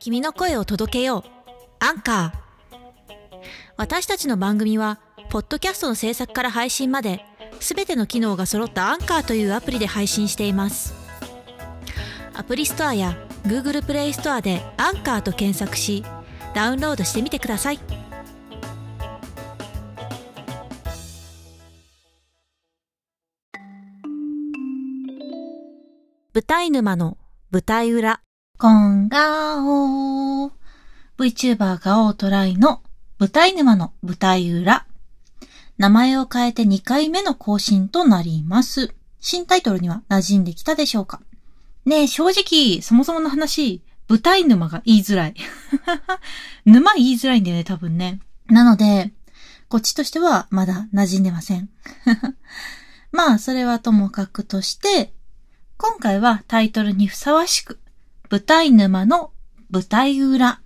君の声を届けよう。アンカー。私たちの番組は、ポッドキャストの制作から配信まで、すべての機能が揃ったアンカーというアプリで配信しています。アプリストアや Google プレイストアでアンカーと検索し、ダウンロードしてみてください。舞台沼の舞台裏。こんがおー。VTuber がオートライの舞台沼の舞台裏。名前を変えて2回目の更新となります。新タイトルには馴染んできたでしょうか？ねえ、正直、そもそもの話、舞台沼が言いづらい。沼言いづらいんだよね、多分ね。なので、こっちとしてはまだ馴染んでません。まあ、それはともかくとして、今回はタイトルにふさわしく、舞台沼の舞台裏。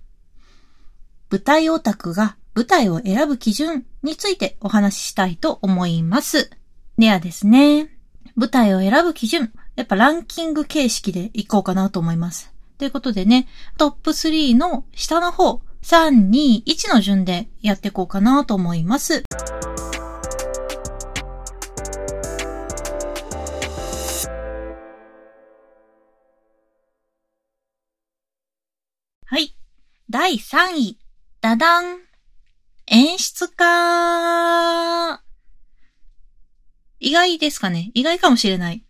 舞台オタクが舞台を選ぶ基準についてお話ししたいと思います。ではですね、舞台を選ぶ基準、やっぱランキング形式でいこうかなと思います。ということでね、トップ3の下の方、3、2、1の順でやっていこうかなと思います。第3位。ダダン。演出家。意外ですかね意外かもしれない。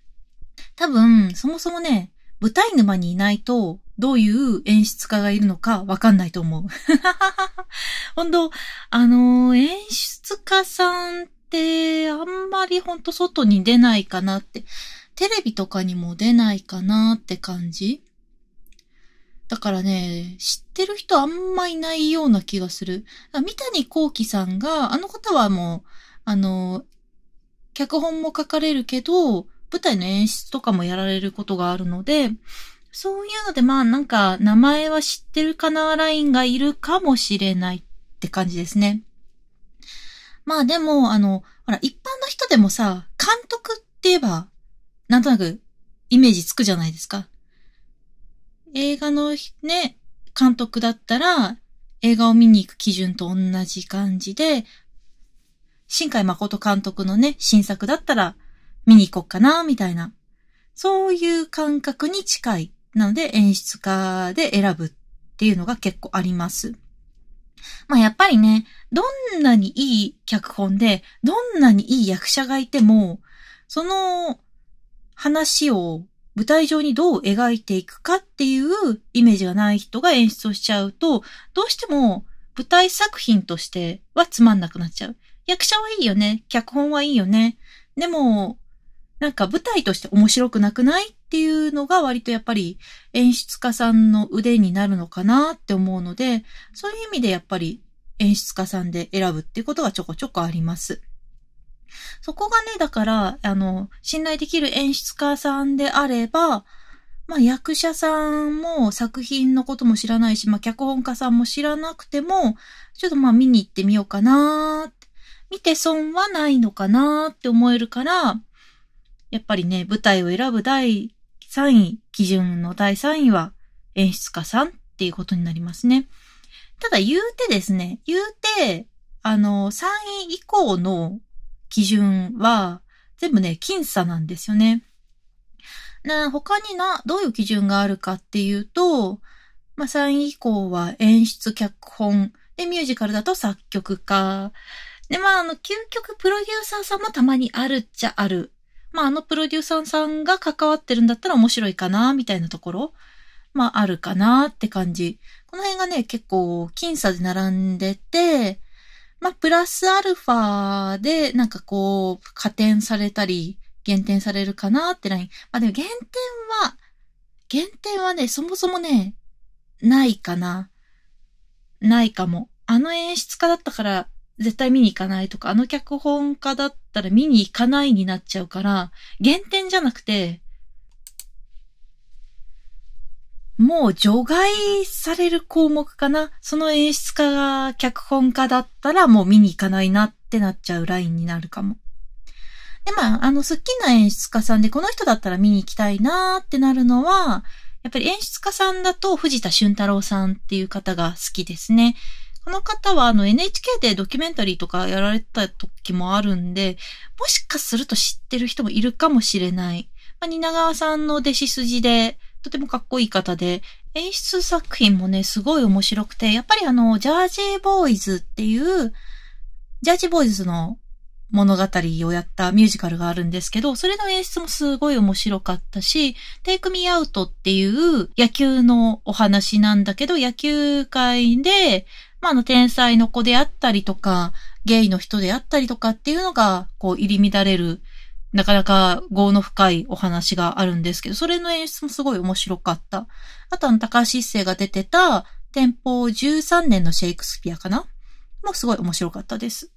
多分、そもそもね、舞台沼にいないと、どういう演出家がいるのかわかんないと思う。本当あのー演出家さんって、あんまりほんと外に出ないかなって、テレビとかにも出ないかなって感じだからね、知ってる人あんまいないような気がする。三谷幸喜さんが、あの方はもう、あの、脚本も書かれるけど、舞台の演出とかもやられることがあるので、そういうので、まあなんか、名前は知ってるかなラインがいるかもしれないって感じですね。まあでも、あの、ほら、一般の人でもさ、監督って言えば、なんとなくイメージつくじゃないですか。映画のね、監督だったら、映画を見に行く基準と同じ感じで、新海誠監督のね、新作だったら、見に行こうかな、みたいな。そういう感覚に近い。なので、演出家で選ぶっていうのが結構あります。まあやっぱりね、どんなにいい脚本で、どんなにいい役者がいても、その話を舞台上にどう描いていくかっていうイメージがない人が演出をしちゃうと、どうしても舞台作品としてはつまんなくなっちゃう。役者はいいよね。脚本はいいよね。でも、なんか舞台として面白くなくないっていうのが割とやっぱり演出家さんの腕になるのかなって思うので、そういう意味でやっぱり演出家さんで選ぶっていうことがちょこちょこあります。そこがね、だから、あの、信頼できる演出家さんであれば、まあ役者さんも作品のことも知らないし、まあ脚本家さんも知らなくても、ちょっとまあ見に行ってみようかなーって見て損はないのかなーって思えるから、やっぱりね、舞台を選ぶ第3位、基準の第3位は演出家さんっていうことになりますね。ただ言うてですね、言うて、あの、3位以降の基準は全部ね、僅差なんですよね。な、他にな、どういう基準があるかっていうと、まあ、3位以降は演出、脚本、で、ミュージカルだと作曲家、で、まあ、あの、究極プロデューサーさんもたまにあるっちゃある。まあ、あのプロデューサーさんが関わってるんだったら面白いかな、みたいなところ、まあ、あるかなって感じ。この辺がね、結構、僅差で並んでて、まあ、プラスアルファで、なんかこう、加点されたり、減点されるかなってライン。まあ、でも減点は、減点はね、そもそもね、ないかな。ないかも。あの演出家だったから、絶対見に行かないとか、あの脚本家だったら見に行かないになっちゃうから、減点じゃなくて、もう除外される項目かな？その演出家が脚本家だったらもう見に行かないなってなっちゃうラインになるかも。で、まあ、あの、好きな演出家さんでこの人だったら見に行きたいなーってなるのは、やっぱり演出家さんだと藤田俊太郎さんっていう方が好きですね。この方はあの NHK でドキュメンタリーとかやられた時もあるんで、もしかすると知ってる人もいるかもしれない。まあ、蜷川さんの弟子筋で、とてもかっこいい方で、演出作品もね、すごい面白くて、やっぱりあの、ジャージーボーイズっていう、ジャージーボーイズの物語をやったミュージカルがあるんですけど、それの演出もすごい面白かったし、Take Me Out っていう野球のお話なんだけど、野球界で、まあ、あの、天才の子であったりとか、ゲイの人であったりとかっていうのが、こう、入り乱れる、なかなか業の深いお話があるんですけど、それの演出もすごい面白かった。あと、あの、高橋一生が出てた、天保13年のシェイクスピアかな？もすごい面白かったです。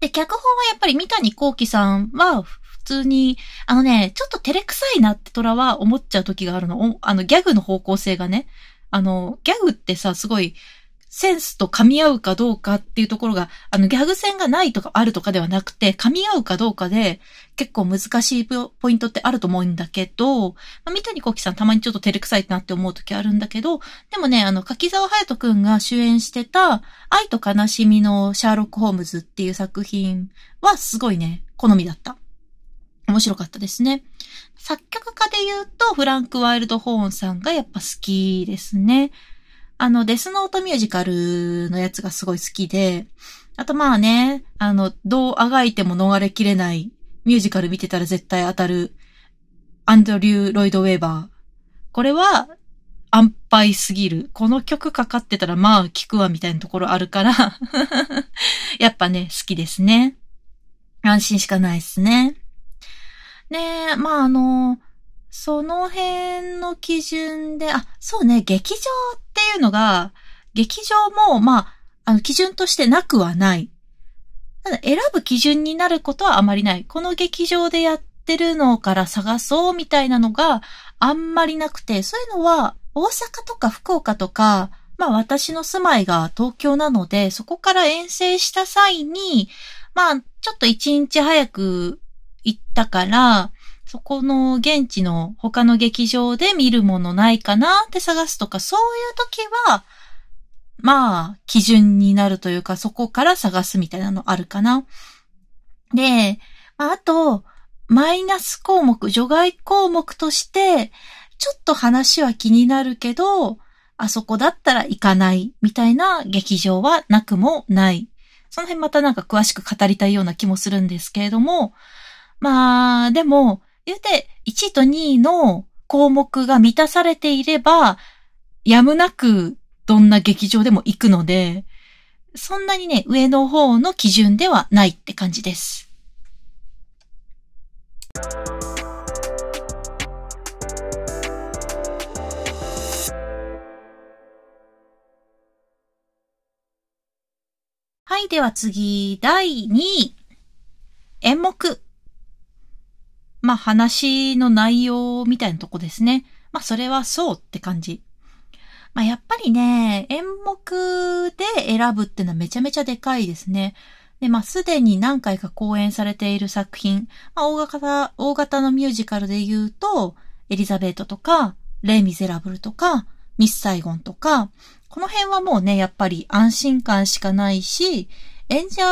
で、脚本はやっぱり三谷幸喜さんは、普通に、あのね、ちょっと照れくさいなって虎は思っちゃう時があるの。あの、ギャグの方向性がね。あの、ギャグってさ、すごい、センスと噛み合うかどうかっていうところが、あの、ギャグ線がないとかあるとかではなくて、噛み合うかどうかで、結構難しいポイントってあると思うんだけど、まあ、三谷幸喜さんたまにちょっと照れくさいなって思う時あるんだけど、でもね、あの、柿沢隼人くんが主演してた、愛と悲しみのシャーロック・ホームズっていう作品はすごいね、好みだった。面白かったですね。作曲家で言うと、フランク・ワイルド・ホーンさんがやっぱ好きですね。あの、デスノートミュージカルのやつがすごい好きで、あとまあね、あの、どうあがいても逃れきれないミュージカル見てたら絶対当たるアンドリュー・ロイド・ウェーバー。これは安牌すぎる。この曲かかってたらまあ聞くわみたいなところあるから やっぱね、好きですね。安心しかないですね。ねえ、まああの、その辺の基準で、あ、そうね、劇場っていうのが、劇場も、まあ、あの、基準としてなくはない。ただ、選ぶ基準になることはあまりない。この劇場でやってるのから探そうみたいなのがあんまりなくて、そういうのは、大阪とか福岡とか、まあ私の住まいが東京なので、そこから遠征した際に、まあちょっと一日早く行ったから、そこの現地の他の劇場で見るものないかなって探すとか、そういう時は、まあ、基準になるというか、そこから探すみたいなのあるかな。で、あと、マイナス項目、除外項目として、ちょっと話は気になるけど、あそこだったら行かないみたいな劇場はなくもない。その辺またなんか詳しく語りたいような気もするんですけれども、まあ、でも、言うて、1位と2位の項目が満たされていれば、やむなくどんな劇場でも行くので、そんなにね、上の方の基準ではないって感じです。はい、では次、第2位。演目。まあ話の内容みたいなとこですね。まあそれはそうって感じ。まあやっぱりね、演目で選ぶってのはめちゃめちゃでかいですね。で、まあすでに何回か公演されている作品、まあ大型、大型のミュージカルで言うと、エリザベートとか、レイ・ミゼラブルとか、ミス・サイゴンとか、この辺はもうね、やっぱり安心感しかないし、演者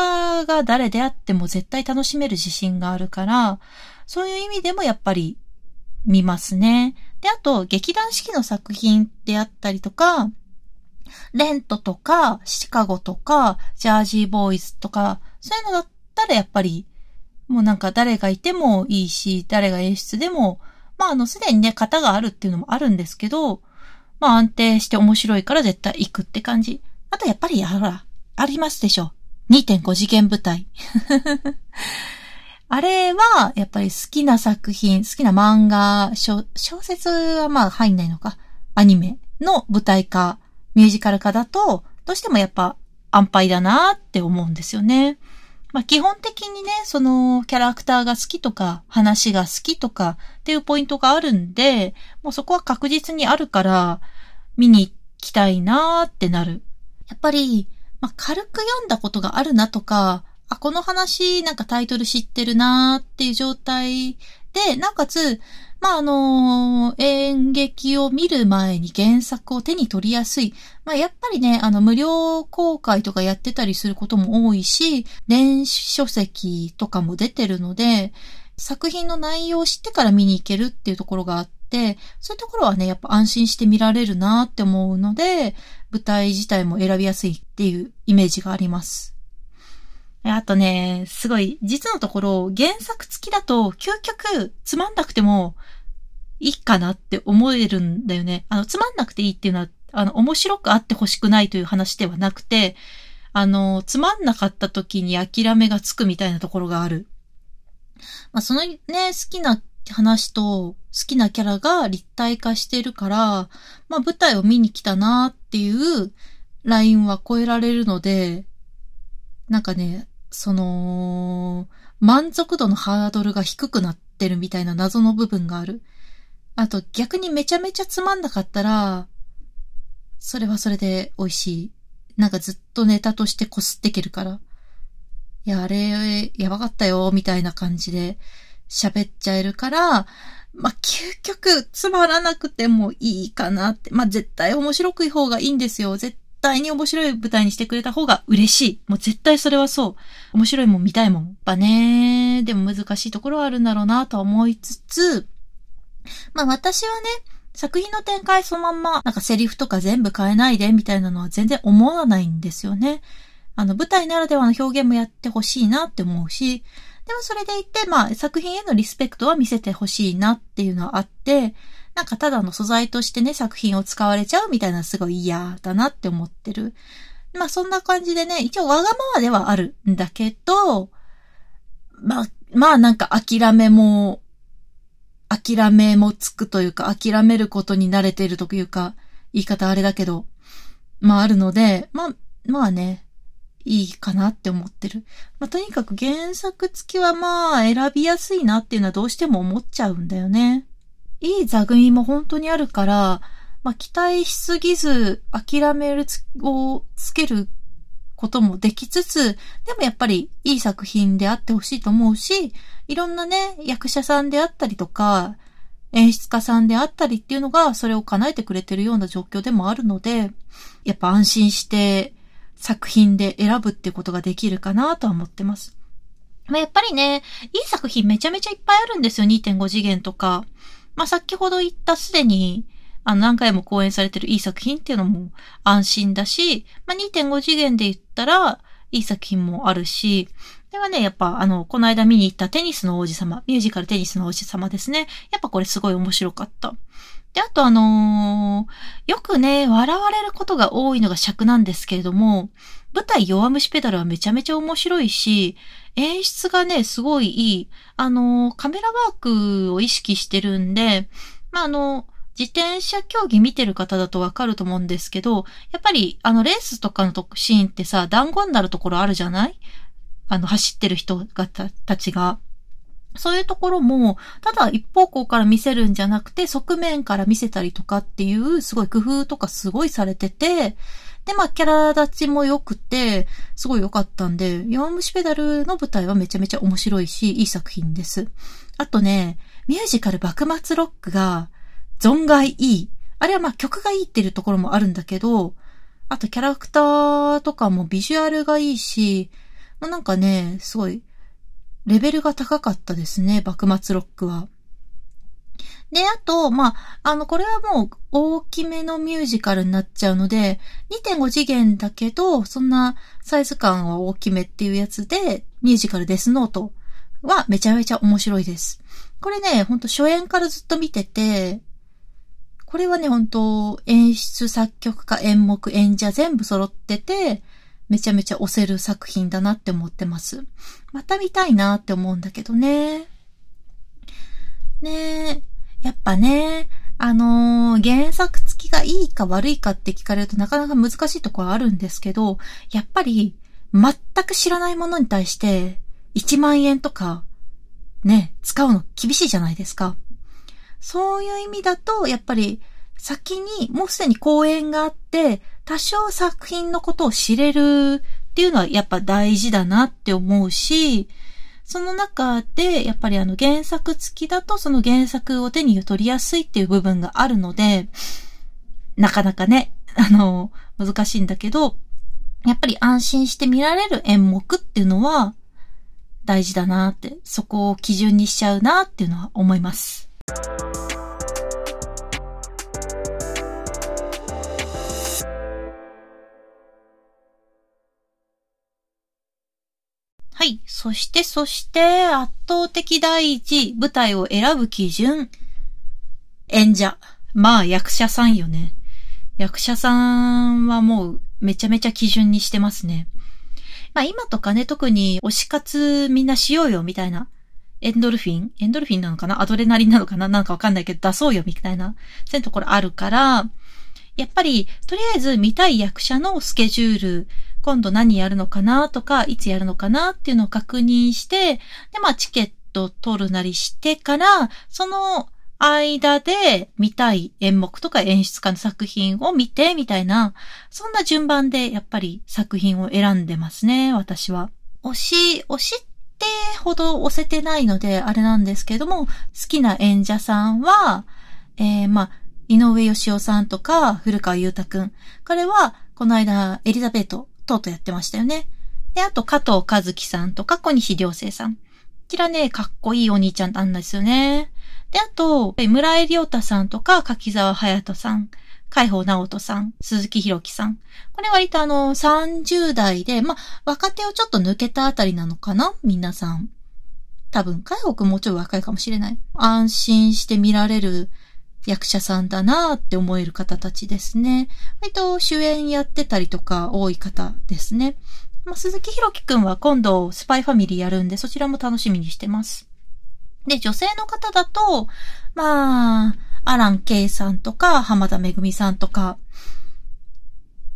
が誰であっても絶対楽しめる自信があるから、そういう意味でもやっぱり見ますね。で、あと、劇団四季の作品であったりとか、レントとか、シカゴとか、ジャージーボーイズとか、そういうのだったらやっぱり、もうなんか誰がいてもいいし、誰が演出でも、まああの、すでにね、型があるっていうのもあるんですけど、まあ安定して面白いから絶対行くって感じ。あとやっぱり、ほら、ありますでしょ。2.5次元舞台。あれは、やっぱり好きな作品、好きな漫画、小説はまあ入んないのか、アニメの舞台化、ミュージカル化だと、どうしてもやっぱ安牌だなって思うんですよね。まあ基本的にね、そのキャラクターが好きとか、話が好きとかっていうポイントがあるんで、もうそこは確実にあるから、見に行きたいなってなる。やっぱり、まあ軽く読んだことがあるなとか、あ、この話なんかタイトル知ってるなーっていう状態で、なおかつ、まあ、あの演劇を見る前に原作を手に取りやすい。まあ、やっぱりね、あの、無料公開とかやってたりすることも多いし、電子書籍とかも出てるので、作品の内容を知ってから見に行けるっていうところがあって、そういうところはね、やっぱ安心して見られるなって思うので、舞台自体も選びやすいっていうイメージがあります。あとね、すごい、実のところ、原作付きだと、究極、つまんなくても、いいかなって思えるんだよね。あの、つまんなくていいっていうのは、あの、面白くあってほしくないという話ではなくて、あの、つまんなかった時に諦めがつくみたいなところがある。まあ、そのね、好きな話と好きなキャラが立体化してるから、まあ、舞台を見に来たなっていうラインは超えられるので、なんかね、その、満足度のハードルが低くなってるみたいな謎の部分がある。あと逆にめちゃめちゃつまんなかったら、それはそれで美味しい。なんかずっとネタとしてこすっていけるから。いや、あれ、やばかったよ、みたいな感じで喋っちゃえるから、まあ、究極つまらなくてもいいかなって。まあ、絶対面白くい方がいいんですよ。絶対に面白い舞台にしてくれた方が嬉しい。もう絶対それはそう。面白いもん見たいもん。やっぱね、でも難しいところはあるんだろうなと思いつつ、まあ私はね、作品の展開そのまんま、なんかセリフとか全部変えないでみたいなのは全然思わないんですよね。あの、舞台ならではの表現もやってほしいなって思うし、でもそれでいて、まあ、作品へのリスペクトは見せてほしいなっていうのはあって、なんかただの素材としてね、作品を使われちゃうみたいなすごい嫌だなって思ってる。まあそんな感じでね、一応わがままではあるんだけど、まあ、まあなんか諦めも、諦めもつくというか、諦めることに慣れているというか、言い方あれだけど、まああるので、まあ、まあね、いいかなって思ってる。まあとにかく原作付きはまあ選びやすいなっていうのはどうしても思っちゃうんだよね。いい座組も本当にあるから、まあ、期待しすぎず諦めるつをつけることもできつつ、でもやっぱりいい作品であってほしいと思うし、いろんなね、役者さんであったりとか、演出家さんであったりっていうのがそれを叶えてくれてるような状況でもあるので、やっぱ安心して作品で選ぶってことができるかなとは思ってます。まあ、やっぱりね、いい作品めちゃめちゃいっぱいあるんですよ。2.5次元とか。まあ、先ほど言ったすでに、あの、何回も公演されてるいい作品っていうのも安心だし、まあ、2.5次元で言ったら、いい作品もあるし、ではね、やっぱ、あの、この間見に行ったテニスの王子様、ミュージカルテニスの王子様ですね。やっぱこれすごい面白かった。で、あとあのー、よくね、笑われることが多いのが尺なんですけれども、舞台弱虫ペダルはめちゃめちゃ面白いし、演出がね、すごいいい。あの、カメラワークを意識してるんで、まあ、あの、自転車競技見てる方だとわかると思うんですけど、やっぱり、あの、レースとかのシーンってさ、団子になるところあるじゃない？あの、走ってる人がたちが。そういうところも、ただ一方向から見せるんじゃなくて、側面から見せたりとかっていう、すごい工夫とかすごいされてて、で、まあ、キャラ立ちも良くて、すごい良かったんで、弱虫ペダルの舞台はめちゃめちゃ面白いし、いい作品です。あとね、ミュージカル幕末ロックが、存外いい。あれはまあ曲がいいっていうところもあるんだけど、あとキャラクターとかもビジュアルがいいし、なんかね、すごい、レベルが高かったですね、幕末ロックは。で、あと、まあ、あの、これはもう大きめのミュージカルになっちゃうので、2.5次元だけど、そんなサイズ感は大きめっていうやつで、ミュージカルデスノートはめちゃめちゃ面白いです。これね、ほんと初演からずっと見てて、これはね、ほんと演出、作曲家、演目、演者全部揃ってて、めちゃめちゃ押せる作品だなって思ってます。また見たいなって思うんだけどね。ねえ。やっぱね、あのー、原作付きがいいか悪いかって聞かれるとなかなか難しいところあるんですけど、やっぱり全く知らないものに対して1万円とかね、使うの厳しいじゃないですか。そういう意味だと、やっぱり先にもうすでに公演があって、多少作品のことを知れるっていうのはやっぱ大事だなって思うし、その中で、やっぱりあの原作付きだとその原作を手に取りやすいっていう部分があるので、なかなかね、あの、難しいんだけど、やっぱり安心して見られる演目っていうのは大事だなって、そこを基準にしちゃうなっていうのは思います。はい。そして、そして、圧倒的第一、舞台を選ぶ基準。演者。まあ、役者さんよね。役者さんはもう、めちゃめちゃ基準にしてますね。まあ今とかね、特に推し活みんなしようよみたいな、エンドルフィン？エンドルフィンなのかな？アドレナリンなのかな？なんかわかんないけど出そうよみたいな、そういうところあるから、やっぱり、とりあえず見たい役者のスケジュール、今度何やるのかなとか、いつやるのかなっていうのを確認して、で、まあチケット取るなりしてから、その間で見たい演目とか演出家の作品を見てみたいな、そんな順番でやっぱり作品を選んでますね、私は。推し、推しってほど押せてないのであれなんですけども、好きな演者さんは、えー、まあ、井上義雄さんとか、古川祐太くん。彼は、この間、エリザベート、とうとうやってましたよね。で、あと、加藤和樹さんとか、小西良生さん。こちらね、かっこいいお兄ちゃんなんですよね。で、あと、村井亮太さんとか、柿沢隼人さん、海保直人さん、鈴木弘樹さん。これ割とあの、30代で、ま若手をちょっと抜けたあたりなのかな？皆さん。多分、海保くんもうちょい若いかもしれない。安心して見られる役者さんだなって思える方たちですね。割と主演やってたりとか多い方ですね。まあ、鈴木弘樹くんは今度スパイファミリーやるんでそちらも楽しみにしてます。で、女性の方だと、まあ、アラン・ケイさんとか、浜田めぐみさんとか、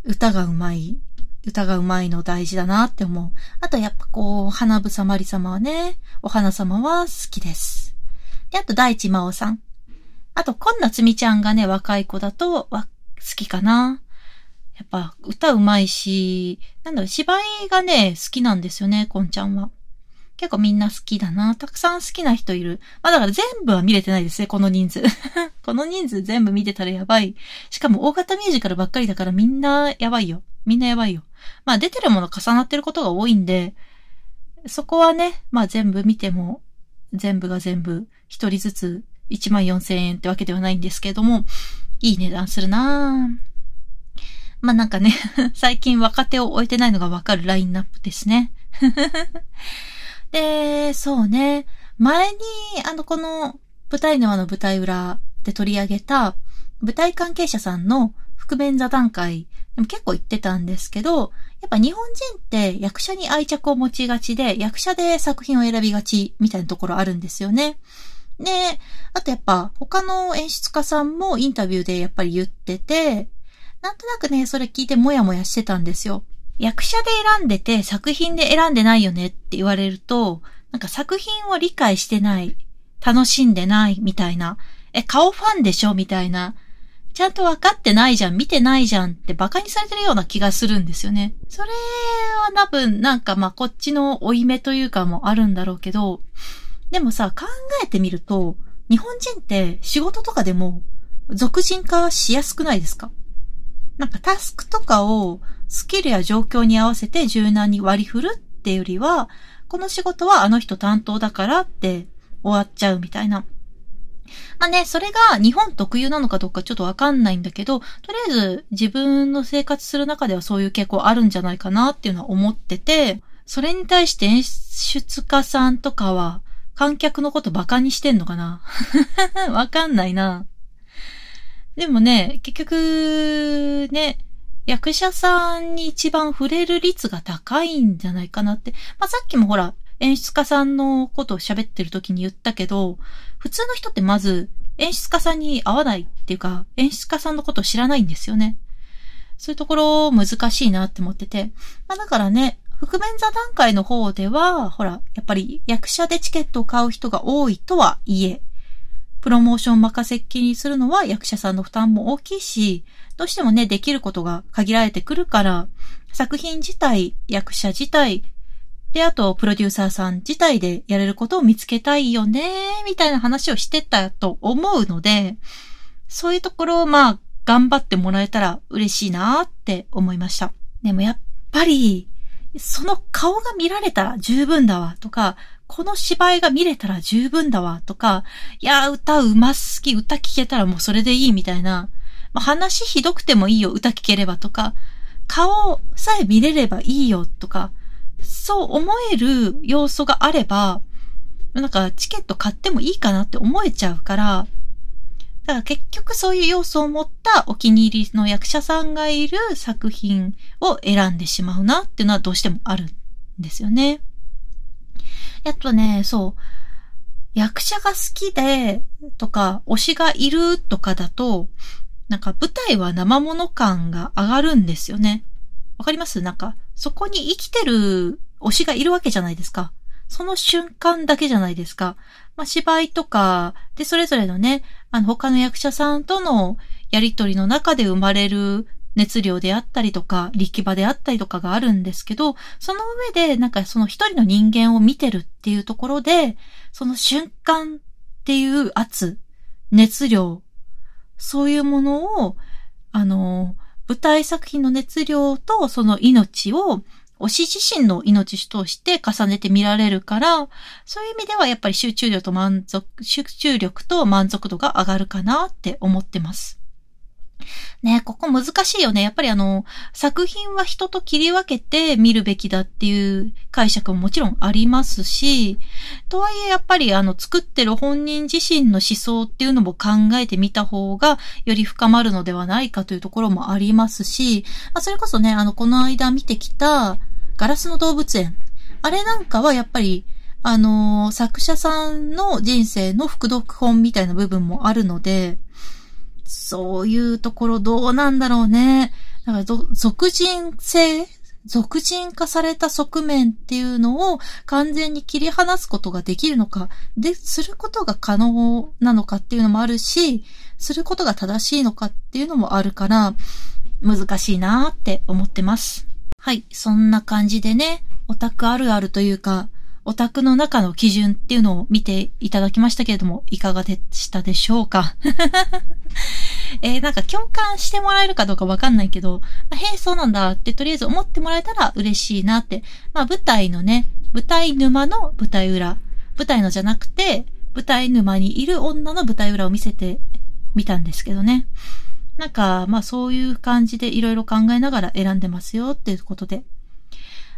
歌がうまい、歌がうまいの大事だなって思う。あとやっぱこう、花房まり様はね、お花様は好きです。で、あと大地真央さん。あと、こんなつみちゃんがね、若い子だと、わ、好きかな。やっぱ、歌うまいし、なんだろ、芝居がね、好きなんですよね、こんちゃんは。結構みんな好きだな。たくさん好きな人いる。まあだから全部は見れてないですね、この人数。この人数全部見てたらやばい。しかも大型ミュージカルばっかりだからみんなやばいよ。みんなやばいよ。まあ出てるもの重なってることが多いんで、そこはね、まあ全部見ても、全部が全部、一人ずつ1万4000円ってわけではないんですけれども、いい値段するなぁまあなんかね 最近若手を置いてないのがわかるラインナップですね。で、そうね。前に、あの、この舞台沼の舞台裏で取り上げた舞台関係者さんの覆面座談会でも結構言ってたんですけど、やっぱ日本人って役者に愛着を持ちがちで、役者で作品を選びがちみたいなところあるんですよね。で、あとやっぱ他の演出家さんもインタビューでやっぱり言ってて、なんとなくね、それ聞いてもやもやしてたんですよ。役者で選んでて作品で選んでないよねって言われると、なんか作品を理解してない、楽しんでないみたいな、え、顔ファンでしょみたいな、ちゃんと分かってないじゃん、見てないじゃんって馬鹿にされてるような気がするんですよね。それは多分なんかまあこっちの追い目というかもあるんだろうけど、でもさ、考えてみると、日本人って仕事とかでも俗人化しやすくないですか？なんかタスクとかをスキルや状況に合わせて柔軟に割り振るっていうよりは、この仕事はあの人担当だからって終わっちゃうみたいな。まあね、それが日本特有なのかどうかちょっとわかんないんだけど、とりあえず自分の生活する中ではそういう傾向あるんじゃないかなっていうのは思ってて、それに対して演出家さんとかは観客のこと馬鹿にしてんのかな？わかんないな。でもね、結局、ね、役者さんに一番触れる率が高いんじゃないかなって。まあ、さっきもほら、演出家さんのことを喋ってる時に言ったけど、普通の人ってまず演出家さんに会わないっていうか、演出家さんのことを知らないんですよね。そういうところ難しいなって思ってて。まあだからね、覆面座談会の方では、ほら、やっぱり役者でチケットを買う人が多いとはいえ、プロモーション任せっきりにするのは役者さんの負担も大きいし、どうしてもね、できることが限られてくるから、作品自体、役者自体で、あと、プロデューサーさん自体でやれることを見つけたいよね、みたいな話をしてたと思うので、そういうところをまあ、頑張ってもらえたら嬉しいなって思いました。でもやっぱり、その顔が見られたら十分だわとか、この芝居が見れたら十分だわとか、いや、歌うますき、歌聴けたらもうそれでいいみたいな、まあ、話ひどくてもいいよ、歌聴ければとか、顔さえ見れればいいよとか、そう思える要素があれば、なんかチケット買ってもいいかなって思えちゃうから、だから結局そういう要素を持ったお気に入りの役者さんがいる作品を選んでしまうなっていうのはどうしてもあるんですよね。やっとね、そう、役者が好きでとか、推しがいるとかだと、なんか舞台は生物感が上がるんですよね。わかります？なんか、そこに生きてる推しがいるわけじゃないですか。その瞬間だけじゃないですか。まあ、芝居とか、で、それぞれのね、あの、他の役者さんとのやりとりの中で生まれる熱量であったりとか、力場であったりとかがあるんですけど、その上で、なんかその一人の人間を見てるっていうところで、その瞬間っていう圧、熱量、そういうものを、あの、舞台作品の熱量とその命を推し自身の命として重ねて見られるから、そういう意味ではやっぱり集中力と満足、集中力と満足度が上がるかなって思ってます。ねここ難しいよね。やっぱりあの、作品は人と切り分けて見るべきだっていう解釈ももちろんありますし、とはいえやっぱりあの、作ってる本人自身の思想っていうのも考えてみた方がより深まるのではないかというところもありますし、まあ、それこそね、あの、この間見てきたガラスの動物園。あれなんかはやっぱりあのー、作者さんの人生の副読本みたいな部分もあるので、そういうところどうなんだろうね。だから、俗人性俗人化された側面っていうのを完全に切り離すことができるのか、で、することが可能なのかっていうのもあるし、することが正しいのかっていうのもあるから、難しいなーって思ってます。はい、そんな感じでね、オタクあるあるというか、オタクの中の基準っていうのを見ていただきましたけれども、いかがでしたでしょうか？えー、なんか共感してもらえるかどうかわかんないけど、まあ、へえ、そうなんだってとりあえず思ってもらえたら嬉しいなって。まあ舞台のね、舞台沼の舞台裏。舞台のじゃなくて、舞台沼にいる女の舞台裏を見せてみたんですけどね。なんか、まあそういう感じでいろいろ考えながら選んでますよっていうことで。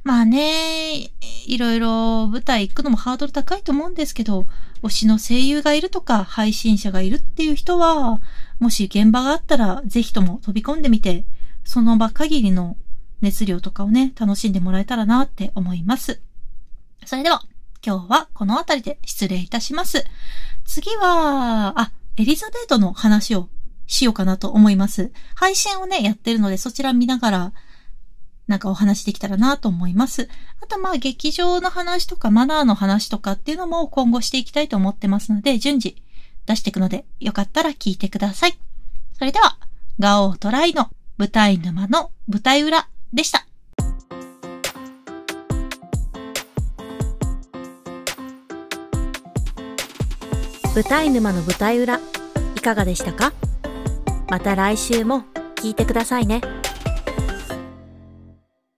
まあね、いろいろ舞台行くのもハードル高いと思うんですけど、推しの声優がいるとか配信者がいるっていう人は、もし現場があったらぜひとも飛び込んでみて、その場限りの熱量とかをね、楽しんでもらえたらなって思います。それでは、今日はこの辺りで失礼いたします。次は、あ、エリザベートの話をしようかなと思います。配信をね、やってるのでそちら見ながら、なんかお話できたらなと思います。あとまあ劇場の話とかマナーの話とかっていうのも今後していきたいと思ってますので、順次出していくので、よかったら聞いてください。それでは、ガオートライの舞台沼の舞台裏でした。舞台沼の舞台裏、いかがでしたか？また来週も聞いてくださいね。